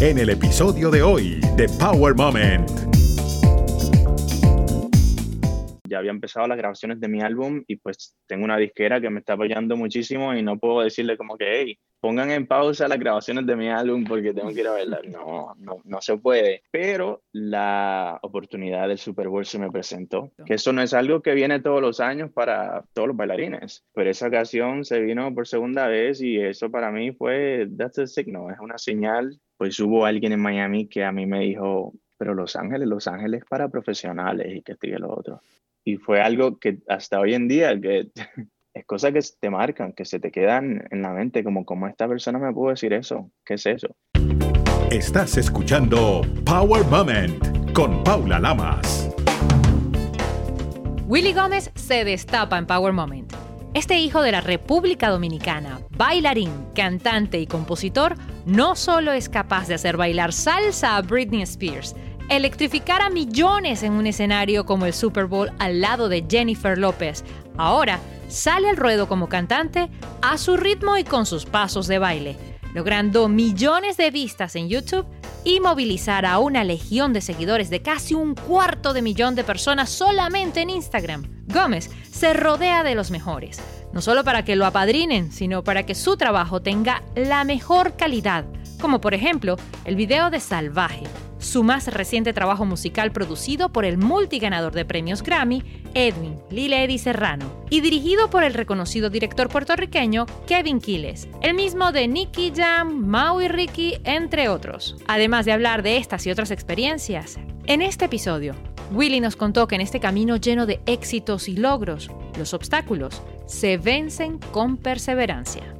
en el episodio de hoy de Power Moment. ya había empezado las grabaciones de mi álbum y pues tengo una disquera que me está apoyando muchísimo y no puedo decirle como que, hey, pongan en pausa las grabaciones de mi álbum porque tengo que ir a verlas. No, no, no se puede. Pero la oportunidad del Super Bowl se me presentó, que eso no es algo que viene todos los años para todos los bailarines, pero esa ocasión se vino por segunda vez y eso para mí fue, that's a signal, es una señal. Pues hubo alguien en Miami que a mí me dijo, pero Los Ángeles, Los Ángeles para profesionales y que sigue lo otro y fue algo que hasta hoy en día que es cosas que te marcan, que se te quedan en la mente, como como esta persona me pudo decir eso, ¿qué es eso? Estás escuchando Power Moment con Paula Lamas. Willy Gómez se destapa en Power Moment. Este hijo de la República Dominicana, bailarín, cantante y compositor, no solo es capaz de hacer bailar salsa a Britney Spears, electrificar a millones en un escenario como el Super Bowl al lado de Jennifer López. Ahora sale al ruedo como cantante a su ritmo y con sus pasos de baile, logrando millones de vistas en YouTube y movilizar a una legión de seguidores de casi un cuarto de millón de personas solamente en Instagram. Gómez se rodea de los mejores, no solo para que lo apadrinen, sino para que su trabajo tenga la mejor calidad, como por ejemplo el video de Salvaje, su más reciente trabajo musical producido por el multiganador de premios Grammy, Edwin Liledi Serrano, y dirigido por el reconocido director puertorriqueño Kevin Quiles, el mismo de Nicky Jam, Maui Ricky, entre otros. Además de hablar de estas y otras experiencias, en este episodio, Willy nos contó que en este camino lleno de éxitos y logros, los obstáculos se vencen con perseverancia.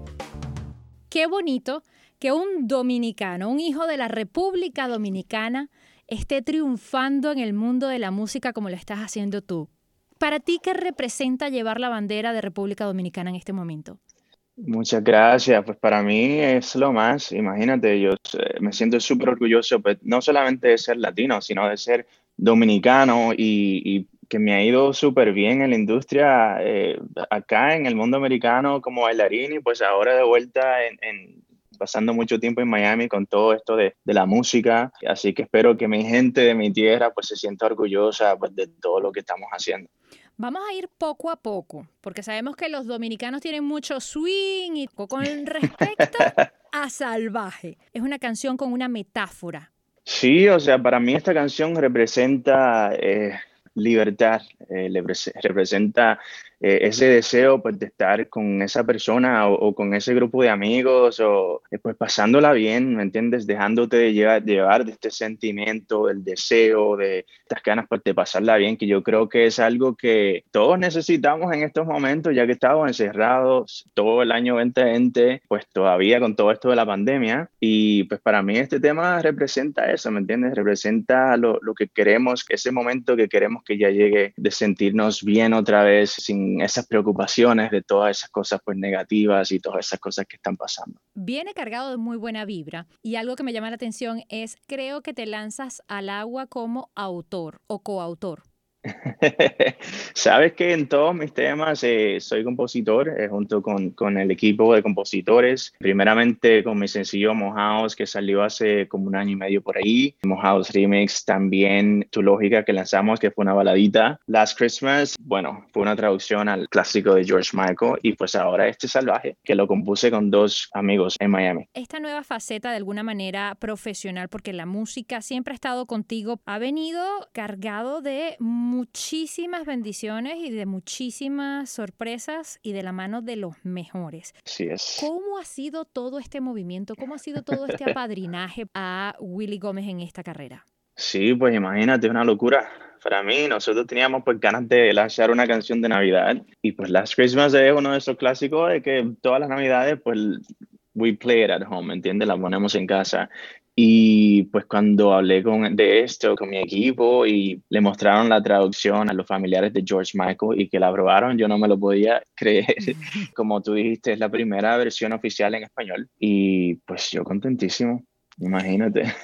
Qué bonito que un dominicano, un hijo de la República Dominicana, esté triunfando en el mundo de la música como lo estás haciendo tú. Para ti, ¿qué representa llevar la bandera de República Dominicana en este momento? Muchas gracias. Pues para mí es lo más. Imagínate, yo me siento súper orgulloso, pues, no solamente de ser latino, sino de ser dominicano y, que me ha ido súper bien en la industria eh, acá en el mundo americano como bailarín y pues ahora de vuelta en pasando mucho tiempo en Miami con todo esto de, de, la música, así que espero que mi gente de mi tierra pues se sienta orgullosa pues, de todo lo que estamos haciendo. Vamos a ir poco a poco, porque sabemos que los dominicanos tienen mucho swing y con respecto a Salvaje. Es una canción con una metáfora. Sí, o sea, para mí esta canción representa eh, libertad, eh, representa eh, ese deseo pues, de estar con esa persona o, con ese grupo de amigos o eh, pues pasándola bien, ¿me entiendes? Dejándote de llevar, llevar de este sentimiento, del deseo, de estas ganas pues, de pasarla bien, que yo creo que es algo que todos necesitamos en estos momentos, ya que estamos encerrados todo el año 2020, pues todavía con todo esto de la pandemia. Y pues para mí este tema representa eso, ¿me entiendes? Representa lo, lo que queremos, ese momento que queremos que ya llegue de sentirnos bien otra vez sin esas preocupaciones de todas esas cosas pues negativas y todas esas cosas que están pasando. Viene cargado de muy buena vibra y algo que me llama la atención es creo que te lanzas al agua como autor o coautor. Sabes que en todos mis temas eh, soy compositor eh, junto con, con, el equipo de compositores. Primeramente con mi sencillo Mojaos que salió hace como un año y medio por ahí. Mojaos Remix también Tu Lógica que lanzamos que fue una baladita. Last Christmas, bueno, fue una traducción al clásico de George Michael y pues ahora este Salvaje que lo compuse con dos amigos en Miami. Esta nueva faceta de alguna manera profesional porque la música siempre ha estado contigo ha venido cargado de muchísimas bendiciones y de muchísimas sorpresas y de la mano de los mejores. Sí es. ¿Cómo ha sido todo este movimiento? ¿Cómo ha sido todo este apadrinaje a Willy Gómez en esta carrera? Sí, pues imagínate, una locura para mí, nosotros teníamos pues ganas de lanzar una canción de Navidad y pues Last Christmas es uno de esos clásicos de que todas las Navidades pues we play it at home, ¿me entiendes? La ponemos en casa y pues cuando hablé con, de esto con mi equipo y le mostraron la traducción a los familiares de George Michael y que la aprobaron, yo no me lo podía creer. Como tú dijiste, es la primera versión oficial en español y pues yo contentísimo. Imagínate.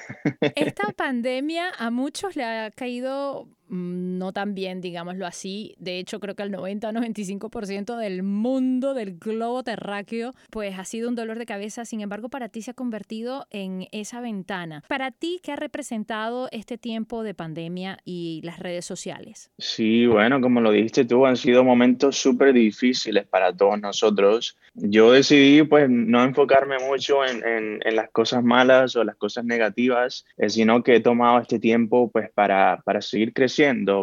Esta pandemia a muchos le ha caído no tan bien, digámoslo así. De hecho, creo que el 90-95% del mundo, del globo terráqueo, pues ha sido un dolor de cabeza. Sin embargo, para ti se ha convertido en esa ventana. Para ti, ¿qué ha representado este tiempo de pandemia y las redes sociales? Sí, bueno, como lo dijiste tú, han sido momentos súper difíciles para todos nosotros. Yo decidí pues no enfocarme mucho en las cosas malas o las cosas negativas, eh, sino que he tomado este tiempo pues para, para seguir creciendo,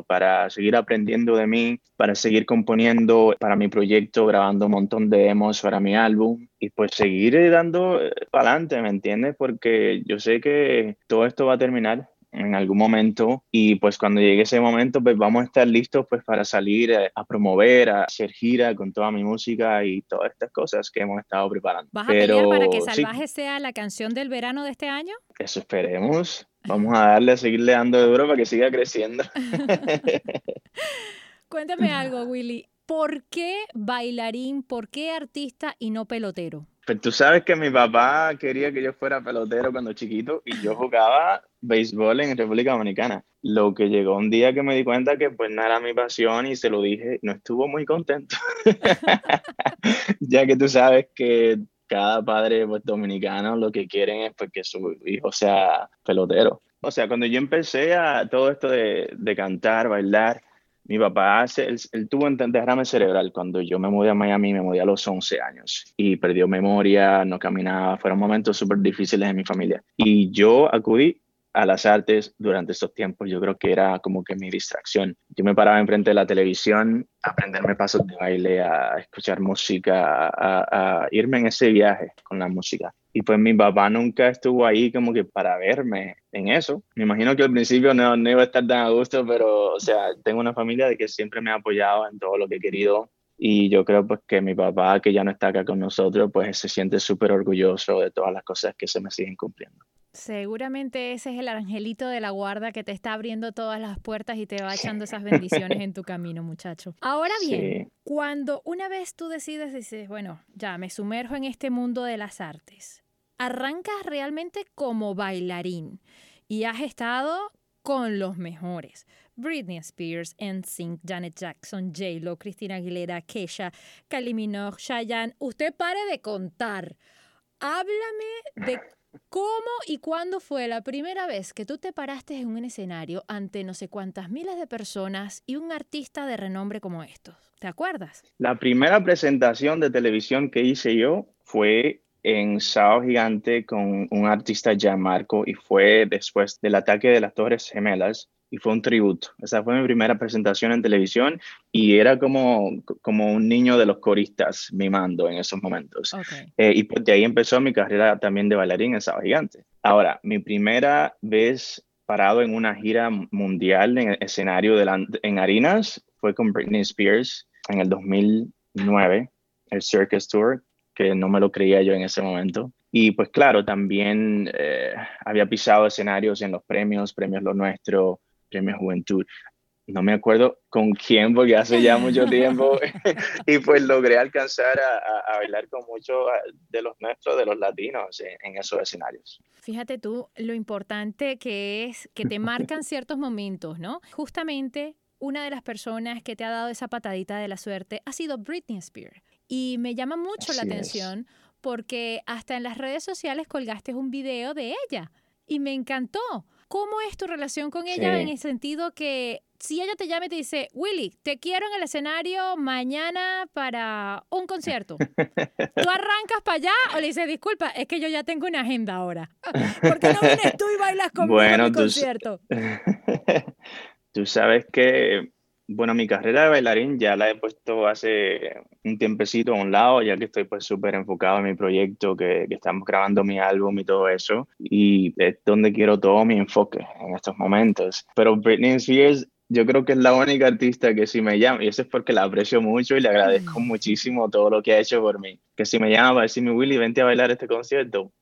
para seguir aprendiendo de mí, para seguir componiendo para mi proyecto, grabando un montón de demos para mi álbum y pues seguir dando eh, para adelante, ¿me entiendes? Porque yo sé que todo esto va a terminar en algún momento y pues cuando llegue ese momento pues vamos a estar listos pues para salir a, a promover, a hacer gira con toda mi música y todas estas cosas que hemos estado preparando. ¿Vas a Pero, pelear para que Salvaje sí, sea la canción del verano de este año? Eso esperemos. Vamos a darle a seguirle dando de duro para que siga creciendo. Cuéntame algo, Willy. ¿Por qué bailarín, por qué artista y no pelotero? Pues tú sabes que mi papá quería que yo fuera pelotero cuando chiquito y yo jugaba béisbol en República Dominicana. Lo que llegó un día que me di cuenta que pues no era mi pasión y se lo dije, no estuvo muy contento. ya que tú sabes que cada padre pues, dominicano lo que quieren es pues, que su hijo sea pelotero. O sea, cuando yo empecé a todo esto de, de cantar, bailar, mi papá, él, él, tuvo un derrame cerebral cuando yo me mudé a Miami, me mudé a los 11 años y perdió memoria, no caminaba, fueron momentos súper difíciles en mi familia. Y yo acudí a las artes durante estos tiempos, yo creo que era como que mi distracción. Yo me paraba enfrente de la televisión a aprenderme pasos de baile, a escuchar música, a, irme en ese viaje con la música. Y pues mi papá nunca estuvo ahí como que para verme en eso. Me imagino que al principio no, no iba a estar tan a gusto, pero o sea, tengo una familia de que siempre me ha apoyado en todo lo que he querido. Y yo creo pues que mi papá, que ya no está acá con nosotros, pues se siente súper orgulloso de todas las cosas que se me siguen cumpliendo. Seguramente ese es el angelito de la guarda que te está abriendo todas las puertas y te va echando esas bendiciones en tu camino, muchacho. Ahora bien, sí. cuando una vez tú decides, dices, bueno, ya me sumerjo en este mundo de las artes, arrancas realmente como bailarín y has estado con los mejores. Britney Spears, NSYNC, Janet Jackson, J-Lo, Cristina Aguilera, Kesha, Kylie Minogue, Chayanne. Usted pare de contar. Háblame de ¿Cómo y cuándo fue la primera vez que tú te paraste en un escenario ante no sé cuántas miles de personas y un artista de renombre como estos? ¿Te acuerdas? La primera presentación de televisión que hice yo fue en Sao Gigante con un artista ya Marco y fue después del ataque de las Torres Gemelas y fue un tributo. Esa fue mi primera presentación en televisión y era como, como un niño de los coristas mimando en esos momentos. Okay. Eh, y pues de ahí empezó mi carrera también de bailarín en Sábado Gigante. Ahora, mi primera vez parado en una gira mundial en el escenario de en Harinas fue con Britney Spears en el 2009, el Circus Tour, que no me lo creía yo en ese momento. Y pues claro, también eh, había pisado escenarios en los premios, premios Lo Nuestro, Premio Juventud. No me acuerdo con quién, porque hace ya mucho tiempo. y pues logré alcanzar a, a, bailar con muchos de los nuestros, de los latinos, en, en, esos escenarios. Fíjate tú lo importante que es que te marcan ciertos momentos, ¿no? Justamente una de las personas que te ha dado esa patadita de la suerte ha sido Britney Spears. Y me llama mucho Así la atención es. porque hasta en las redes sociales colgaste un video de ella y me encantó. ¿Cómo es tu relación con ella sí. en el sentido que si ella te llama y te dice, Willy, te quiero en el escenario mañana para un concierto, ¿tú arrancas para allá o le dices, disculpa, es que yo ya tengo una agenda ahora? ¿Por qué no vienes tú y bailas conmigo bueno, en mi concierto? tú sabes que bueno, mi carrera de bailarín ya la he puesto hace un tiempecito a un lado, ya que estoy pues súper enfocado en mi proyecto, que, que, estamos grabando mi álbum y todo eso, y es donde quiero todo mi enfoque en estos momentos. Pero Britney Spears yo creo que es la única artista que si me llama, y eso es porque la aprecio mucho y le agradezco mm. muchísimo todo lo que ha hecho por mí, que si me llama para decirme, Willy, vente a bailar este concierto,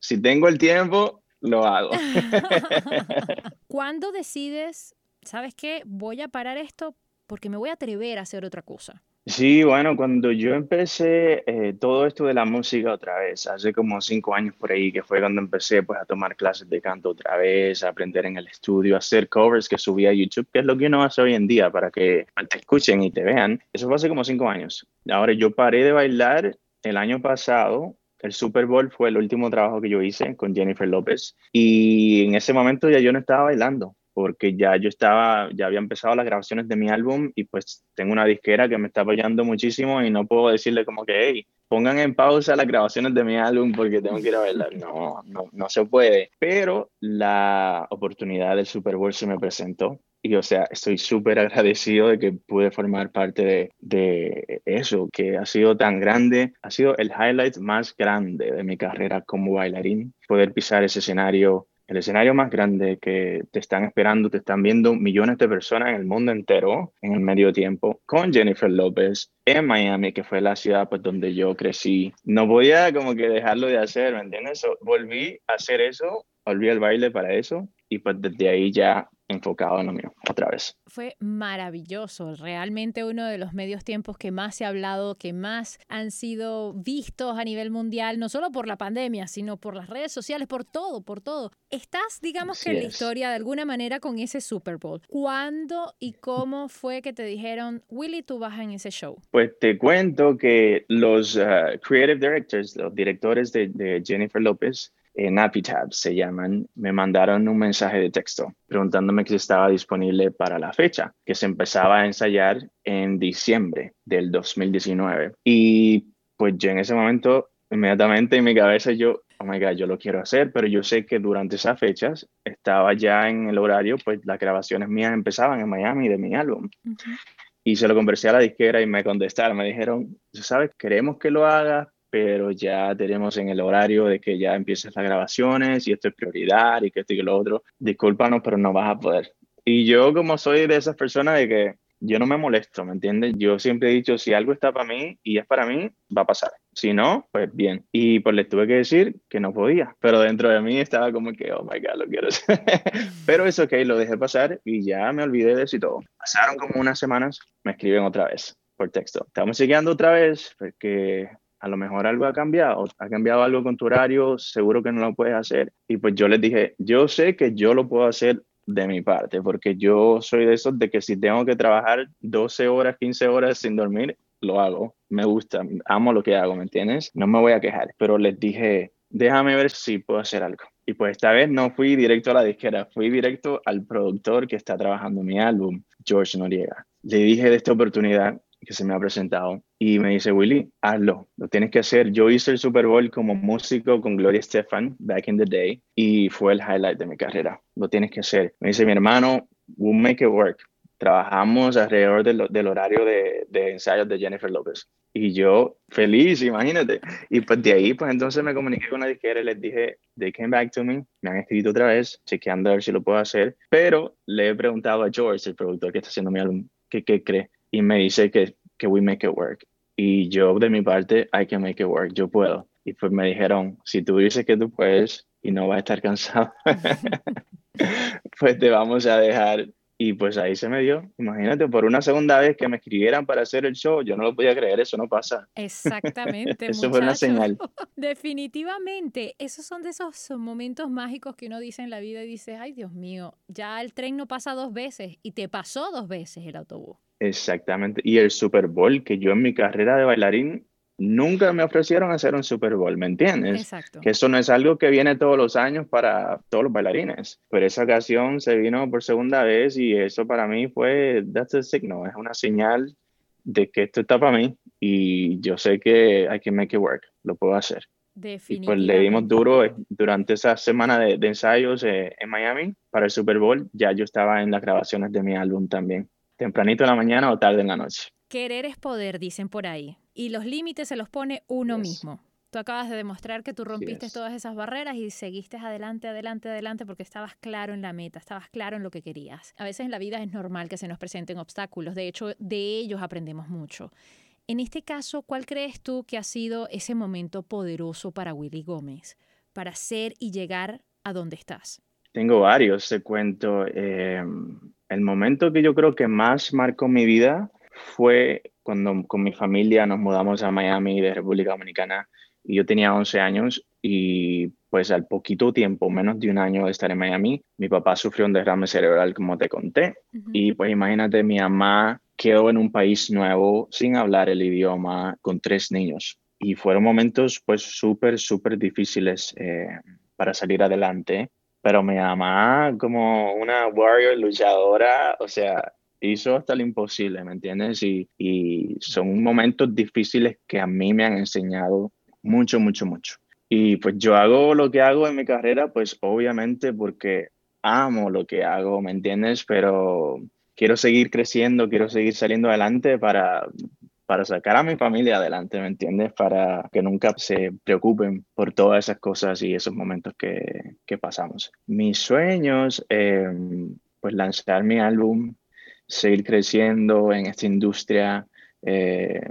si tengo el tiempo, lo hago. ¿Cuándo decides ¿sabes qué? Voy a parar esto porque me voy a atrever a hacer otra cosa. Sí, bueno, cuando yo empecé eh, todo esto de la música otra vez, hace como cinco años por ahí, que fue cuando empecé pues a tomar clases de canto otra vez, a aprender en el estudio, a hacer covers que subía a YouTube, que es lo que uno hace hoy en día para que te escuchen y te vean. Eso fue hace como cinco años. Ahora yo paré de bailar el año pasado. El Super Bowl fue el último trabajo que yo hice con Jennifer López y en ese momento ya yo no estaba bailando porque ya yo estaba, ya había empezado las grabaciones de mi álbum y pues tengo una disquera que me está apoyando muchísimo y no puedo decirle como que, hey, pongan en pausa las grabaciones de mi álbum porque tengo que ir a bailar. No, no, no se puede. Pero la oportunidad del Super Bowl se me presentó y o sea, estoy súper agradecido de que pude formar parte de, de, eso, que ha sido tan grande, ha sido el highlight más grande de mi carrera como bailarín, poder pisar ese escenario el escenario más grande que te están esperando, te están viendo millones de personas en el mundo entero en el medio tiempo, con Jennifer López en Miami, que fue la ciudad pues donde yo crecí. No podía como que dejarlo de hacer, ¿me entiendes? volví a hacer eso, volví al baile para eso y pues desde ahí ya enfocado en lo mío, otra vez. Fue maravilloso, realmente uno de los medios tiempos que más se ha hablado, que más han sido vistos a nivel mundial, no solo por la pandemia, sino por las redes sociales, por todo, por todo. Estás, digamos que en la historia de alguna manera con ese Super Bowl. ¿Cuándo y cómo fue que te dijeron, Willy, tú vas en ese show? Pues te cuento que los uh, creative directors, los directores de, de Jennifer López, en Apitab se llaman, me mandaron un mensaje de texto preguntándome si estaba disponible para la fecha, que se empezaba a ensayar en diciembre del 2019. Y pues yo en ese momento, inmediatamente en mi cabeza yo, oh my God, yo lo quiero hacer, pero yo sé que durante esas fechas estaba ya en el horario, pues las grabaciones mías empezaban en Miami de mi álbum. Y se lo conversé a la disquera y me contestaron, me dijeron, sabes, queremos que lo hagas, pero ya tenemos en el horario de que ya empiezan las grabaciones y esto es prioridad y que esto y que lo otro. Discúlpanos, pero no vas a poder. Y yo como soy de esas personas de que yo no me molesto, ¿me entiendes? Yo siempre he dicho, si algo está para mí y es para mí, va a pasar. Si no, pues bien. Y pues les tuve que decir que no podía, pero dentro de mí estaba como que, oh my God, lo quiero hacer. pero eso ok, lo dejé pasar y ya me olvidé de eso y todo. Pasaron como unas semanas, me escriben otra vez por texto. Estamos siguiendo otra vez porque a lo mejor algo ha cambiado, ha cambiado algo con tu horario, seguro que no lo puedes hacer. Y pues yo les dije, yo sé que yo lo puedo hacer de mi parte, porque yo soy de esos de que si tengo que trabajar 12 horas, 15 horas sin dormir, lo hago. Me gusta, amo lo que hago, ¿me entiendes? No me voy a quejar, pero les dije, déjame ver si puedo hacer algo. Y pues esta vez no fui directo a la disquera, fui directo al productor que está trabajando mi álbum, George Noriega. Le dije de esta oportunidad que se me ha presentado y me dice, Willy, hazlo, lo tienes que hacer. Yo hice el Super Bowl como músico con Gloria Estefan back in the day y fue el highlight de mi carrera. Lo tienes que hacer. Me dice, mi hermano, we'll make it work. Trabajamos alrededor del, del horario de, de, ensayos de Jennifer López. Y yo feliz, imagínate. Y pues de ahí, pues entonces me comuniqué con la disquera y les dije, they came back to me, me han escrito otra vez, chequeando a ver si lo puedo hacer. Pero le he preguntado a George, el productor que está haciendo mi álbum, ¿qué, qué cree? Y me dice que, que we make it work. Y yo de mi parte, I can make it work, yo puedo. Y pues me dijeron, si tú dices que tú puedes y no vas a estar cansado, pues te vamos a dejar. Y pues ahí se me dio. Imagínate, por una segunda vez que me escribieran para hacer el show, yo no lo podía creer, eso no pasa. Exactamente. eso fue una señal. Definitivamente, esos son de esos momentos mágicos que uno dice en la vida y dice, ay Dios mío, ya el tren no pasa dos veces y te pasó dos veces el autobús. Exactamente. Y el Super Bowl, que yo en mi carrera de bailarín nunca me ofrecieron hacer un Super Bowl, ¿me entiendes? Exacto. Que eso no es algo que viene todos los años para todos los bailarines. Pero esa ocasión se vino por segunda vez y eso para mí fue, that's a signal, es una señal de que esto está para mí y yo sé que hay que make it work, lo puedo hacer. Y pues le dimos duro eh, durante esa semana de, ensayos eh, en Miami para el Super Bowl. Ya yo estaba en las grabaciones de mi álbum también tempranito en la mañana o tarde en la noche. Querer es poder, dicen por ahí. Y los límites se los pone uno mismo. Tú acabas de demostrar que tú rompiste todas esas barreras y seguiste adelante, adelante, adelante porque estabas claro en la meta, estabas claro en lo que querías. A veces en la vida es normal que se nos presenten obstáculos, de hecho, de ellos aprendemos mucho. En este caso, ¿cuál crees tú que ha sido ese momento poderoso para Willy Gómez, para ser y llegar a donde estás? Tengo varios, te cuento. Eh, el momento que yo creo que más marcó mi vida fue cuando con mi familia nos mudamos a Miami de República Dominicana y yo tenía 11 años y pues al poquito tiempo, menos de un año de estar en Miami, mi papá sufrió un derrame cerebral como te conté. Y pues imagínate mi mamá quedó en un país nuevo sin hablar el idioma con tres niños. Y fueron momentos pues súper, súper difíciles eh, para salir adelante, pero mi mamá como una warrior luchadora, o sea, hizo hasta lo imposible, ¿me entiendes? Y, y son momentos difíciles que a mí me han enseñado mucho, mucho, mucho. Y pues yo hago lo que hago en mi carrera, pues obviamente porque amo lo que hago, ¿me entiendes? Pero quiero seguir creciendo, quiero seguir saliendo adelante para, para sacar a mi familia adelante, ¿me entiendes? Para que nunca se preocupen por todas esas cosas y esos momentos que, que pasamos. Mis sueños, eh, pues lanzar mi álbum, seguir creciendo en esta industria, eh,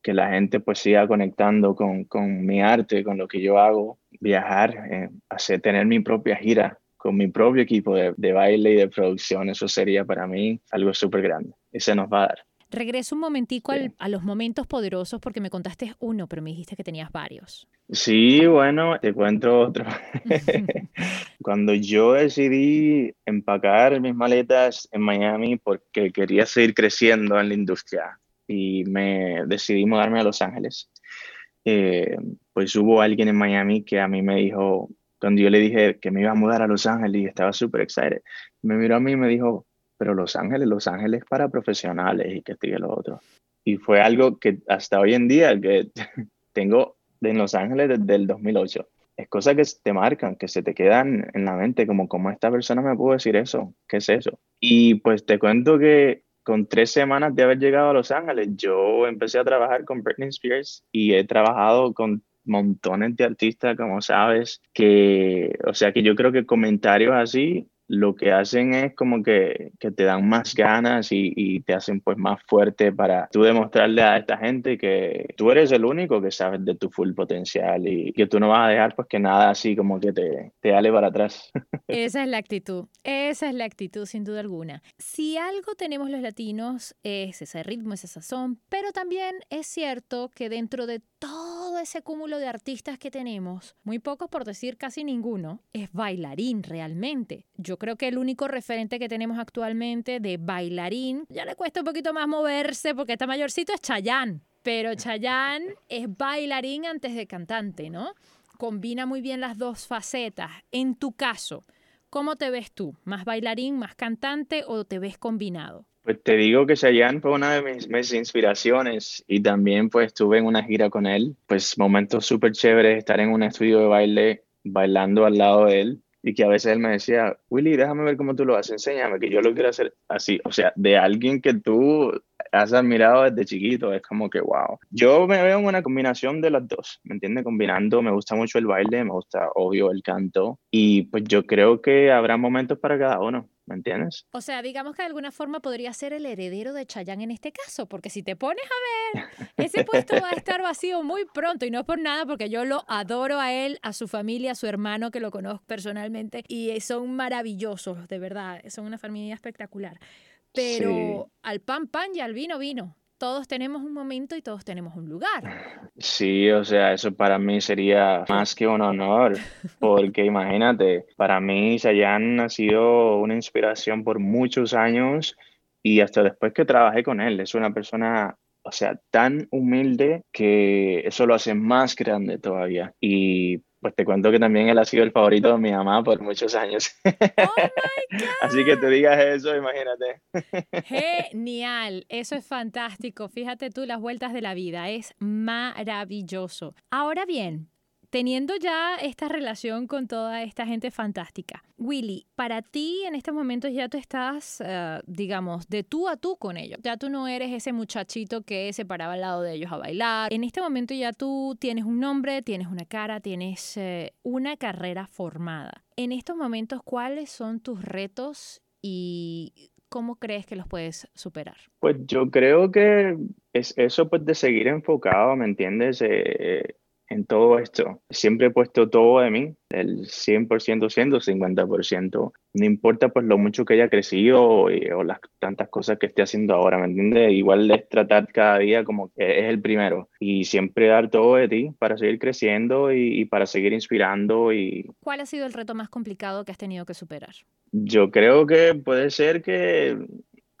que la gente pues siga conectando con, mi arte, con lo que yo hago, viajar, eh, hacer, tener mi propia gira con mi propio equipo de, de baile y de producción, eso sería para mí algo súper grande. Ese nos va a dar. Regreso un momentico a los momentos poderosos porque me contaste uno, pero me dijiste que tenías varios. Sí, bueno, te cuento otro. Cuando yo decidí empacar mis maletas en Miami porque quería seguir creciendo en la industria y me decidí mudarme a Los Ángeles, eh, pues hubo alguien en Miami que a mí me dijo, cuando yo le dije que me iba a mudar a Los Ángeles y estaba súper excited, me miró a mí y me dijo, pero Los Ángeles, Los Ángeles para profesionales y que sigue lo otro. Y fue algo que hasta hoy en día que tengo en Los Ángeles desde el 2008. Es cosas que te marcan, que se te quedan en la mente, como, como esta persona me pudo decir eso? ¿Qué es eso? Y pues te cuento que con tres semanas de haber llegado a Los Ángeles, yo empecé a trabajar con Britney Spears y he trabajado con montones de artistas, como sabes, que, o sea, que yo creo que comentarios así lo que hacen es como que, que te dan más ganas y, y, te hacen pues más fuerte para tú demostrarle a esta gente que tú eres el único que sabes de tu full potencial y que tú no vas a dejar pues que nada así como que te, te ale para atrás. Esa es la actitud, esa es la actitud sin duda alguna. Si algo tenemos los latinos es ese ritmo, esa sazón, pero también es cierto que dentro de todo ese cúmulo de artistas que tenemos, muy pocos por decir casi ninguno, es bailarín realmente. Yo creo que el único referente que tenemos actualmente de bailarín, ya le cuesta un poquito más moverse porque está mayorcito, es Chayán. Pero Chayán es bailarín antes de cantante, ¿no? Combina muy bien las dos facetas. En tu caso, ¿cómo te ves tú? ¿Más bailarín, más cantante o te ves combinado? Pues te digo que Chayanne fue una de mis, mis, inspiraciones y también pues estuve en una gira con él, pues momentos súper chéveres, estar en un estudio de baile bailando al lado de él y que a veces él me decía, Willy, déjame ver cómo tú lo haces, enséñame, que yo lo quiero hacer así, o sea, de alguien que tú has admirado desde chiquito, es como que, wow. Yo me veo en una combinación de las dos, ¿me entiendes? Combinando, me gusta mucho el baile, me gusta, obvio, el canto, y pues yo creo que habrá momentos para cada uno. ¿Me entiendes? O sea, digamos que de alguna forma podría ser el heredero de Chayanne en este caso, porque si te pones a ver, ese puesto va a estar vacío muy pronto y no por nada, porque yo lo adoro a él, a su familia, a su hermano que lo conozco personalmente y son maravillosos, de verdad, son una familia espectacular. Pero al pan pan y al vino vino todos tenemos un momento y todos tenemos un lugar. Sí, o sea, eso para mí sería más que un honor, porque imagínate, para mí Sayan ha sido una inspiración por muchos años y hasta después que trabajé con él, es una persona o sea, tan humilde que eso lo hace más grande todavía. Y pues te cuento que también él ha sido el favorito de mi mamá por muchos años. Oh Así que te digas eso, imagínate. Genial, eso es fantástico. Fíjate tú las vueltas de la vida, es maravilloso. Ahora bien, teniendo ya esta relación con toda esta gente fantástica, Willy, para ti en estos momentos ya tú estás, uh, digamos, de tú a tú con ellos. Ya tú no eres ese muchachito que se paraba al lado de ellos a bailar. En este momento ya tú tienes un nombre, tienes una cara, tienes uh, una carrera formada. En estos momentos, ¿cuáles son tus retos y ¿cómo crees que los puedes superar? Pues yo creo que es eso pues de seguir enfocado, ¿me entiendes? Eh, en todo esto. Siempre he puesto todo de mí, el 100% siendo 50%. No importa pues lo mucho que haya crecido o, las tantas cosas que esté haciendo ahora, ¿me entiendes? Igual es tratar cada día como que es el primero y siempre dar todo de ti para seguir creciendo y, y para seguir inspirando. Y... ¿Cuál ha sido el reto más complicado que has tenido que superar? Yo creo que puede ser que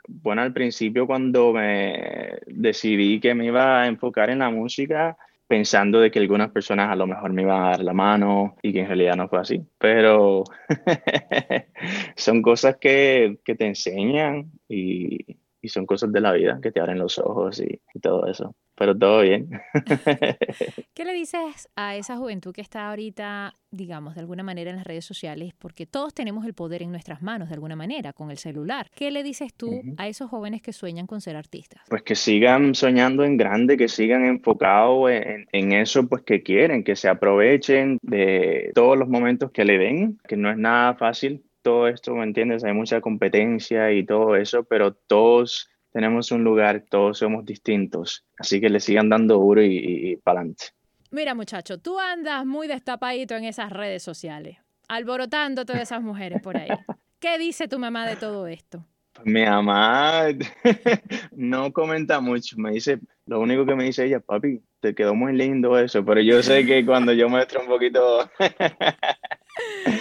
bueno, al principio cuando me decidí que me iba a enfocar en la música, pensando de que algunas personas a lo mejor me iban a dar la mano y que en realidad no fue así. Pero son cosas que, que te enseñan y, y, son cosas de la vida que te abren los ojos y, y todo eso pero todo bien. ¿Qué le dices a esa juventud que está ahorita, digamos, de alguna manera en las redes sociales? Porque todos tenemos el poder en nuestras manos, de alguna manera, con el celular. ¿Qué le dices tú a esos jóvenes que sueñan con ser artistas? Pues que sigan soñando en grande, que sigan enfocados en, en eso pues que quieren, que se aprovechen de todos los momentos que le den, que no es nada fácil todo esto, ¿me entiendes? Hay mucha competencia y todo eso, pero todos tenemos un lugar, todos somos distintos, así que le sigan dando duro y, y, para adelante. Mira muchacho, tú andas muy destapadito en esas redes sociales, alborotando todas esas mujeres por ahí. ¿Qué dice tu mamá de todo esto? Mi mamá no comenta mucho, me dice, lo único que me dice ella, papi, te quedó muy lindo eso, pero yo sé que cuando yo muestro un poquito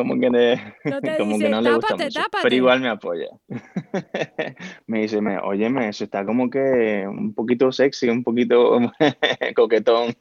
como que, no, como que no le gusta mucho, pero igual me apoya. me dice, óyeme, eso está como que un poquito sexy, un poquito coquetón.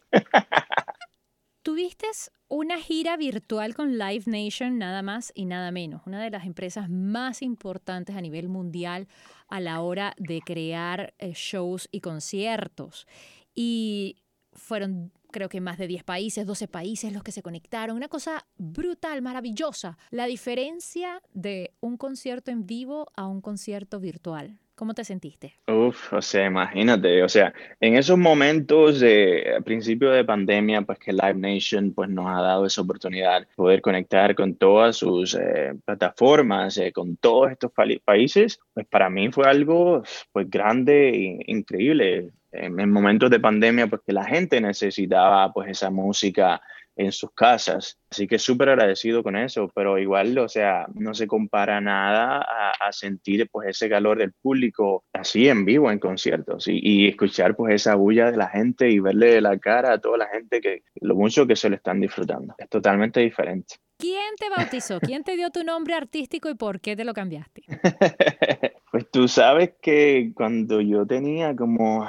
Tuviste una gira virtual con Live Nation, nada más y nada menos, una de las empresas más importantes a nivel mundial a la hora de crear eh, shows y conciertos. Y fueron creo que más de 10 países, 12 países los que se conectaron, una cosa brutal, maravillosa. La diferencia de un concierto en vivo a un concierto virtual. ¿Cómo te sentiste? Uf, o sea, imagínate, o sea, en esos momentos de principio de pandemia, pues que Live Nation pues nos ha dado esa oportunidad de poder conectar con todas sus eh, plataformas, eh, con todos estos países, pues para mí fue algo pues grande e increíble en, momentos de pandemia, pues que la gente necesitaba pues esa música en sus casas. Así que súper agradecido con eso, pero igual, o sea, no se compara nada a, sentir pues ese calor del público así en vivo en conciertos y, y, escuchar pues esa bulla de la gente y verle la cara a toda la gente que lo mucho que se lo están disfrutando. Es totalmente diferente. ¿Quién te bautizó? ¿Quién te dio tu nombre artístico y por qué te lo cambiaste? pues tú sabes que cuando yo tenía como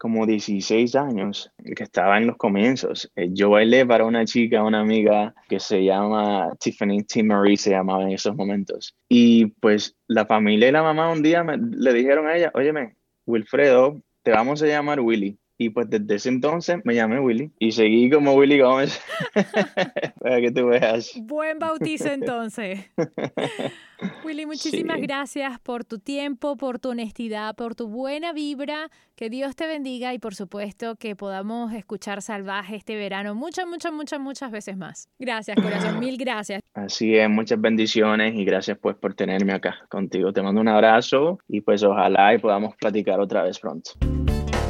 como 16 años, que estaba en los comienzos. Eh, yo bailé para una chica, una amiga que se llama Tiffany T. Marie, se llamaba en esos momentos. Y pues la familia y la mamá un día le dijeron a ella, óyeme, Wilfredo, te vamos a llamar Willy. Y pues desde ese entonces me llamé Willy y seguí como Willy Gómez. Para que tú veas. Buen bautizo entonces. Willy, muchísimas gracias por tu tiempo, por tu honestidad, por tu buena vibra. Que Dios te bendiga y por supuesto que podamos escuchar Salvaje este verano muchas, muchas, muchas, muchas veces más. Gracias, corazón. Mil gracias. Así es, muchas bendiciones y gracias pues por tenerme acá contigo. Te mando un abrazo y pues ojalá y podamos platicar otra vez pronto.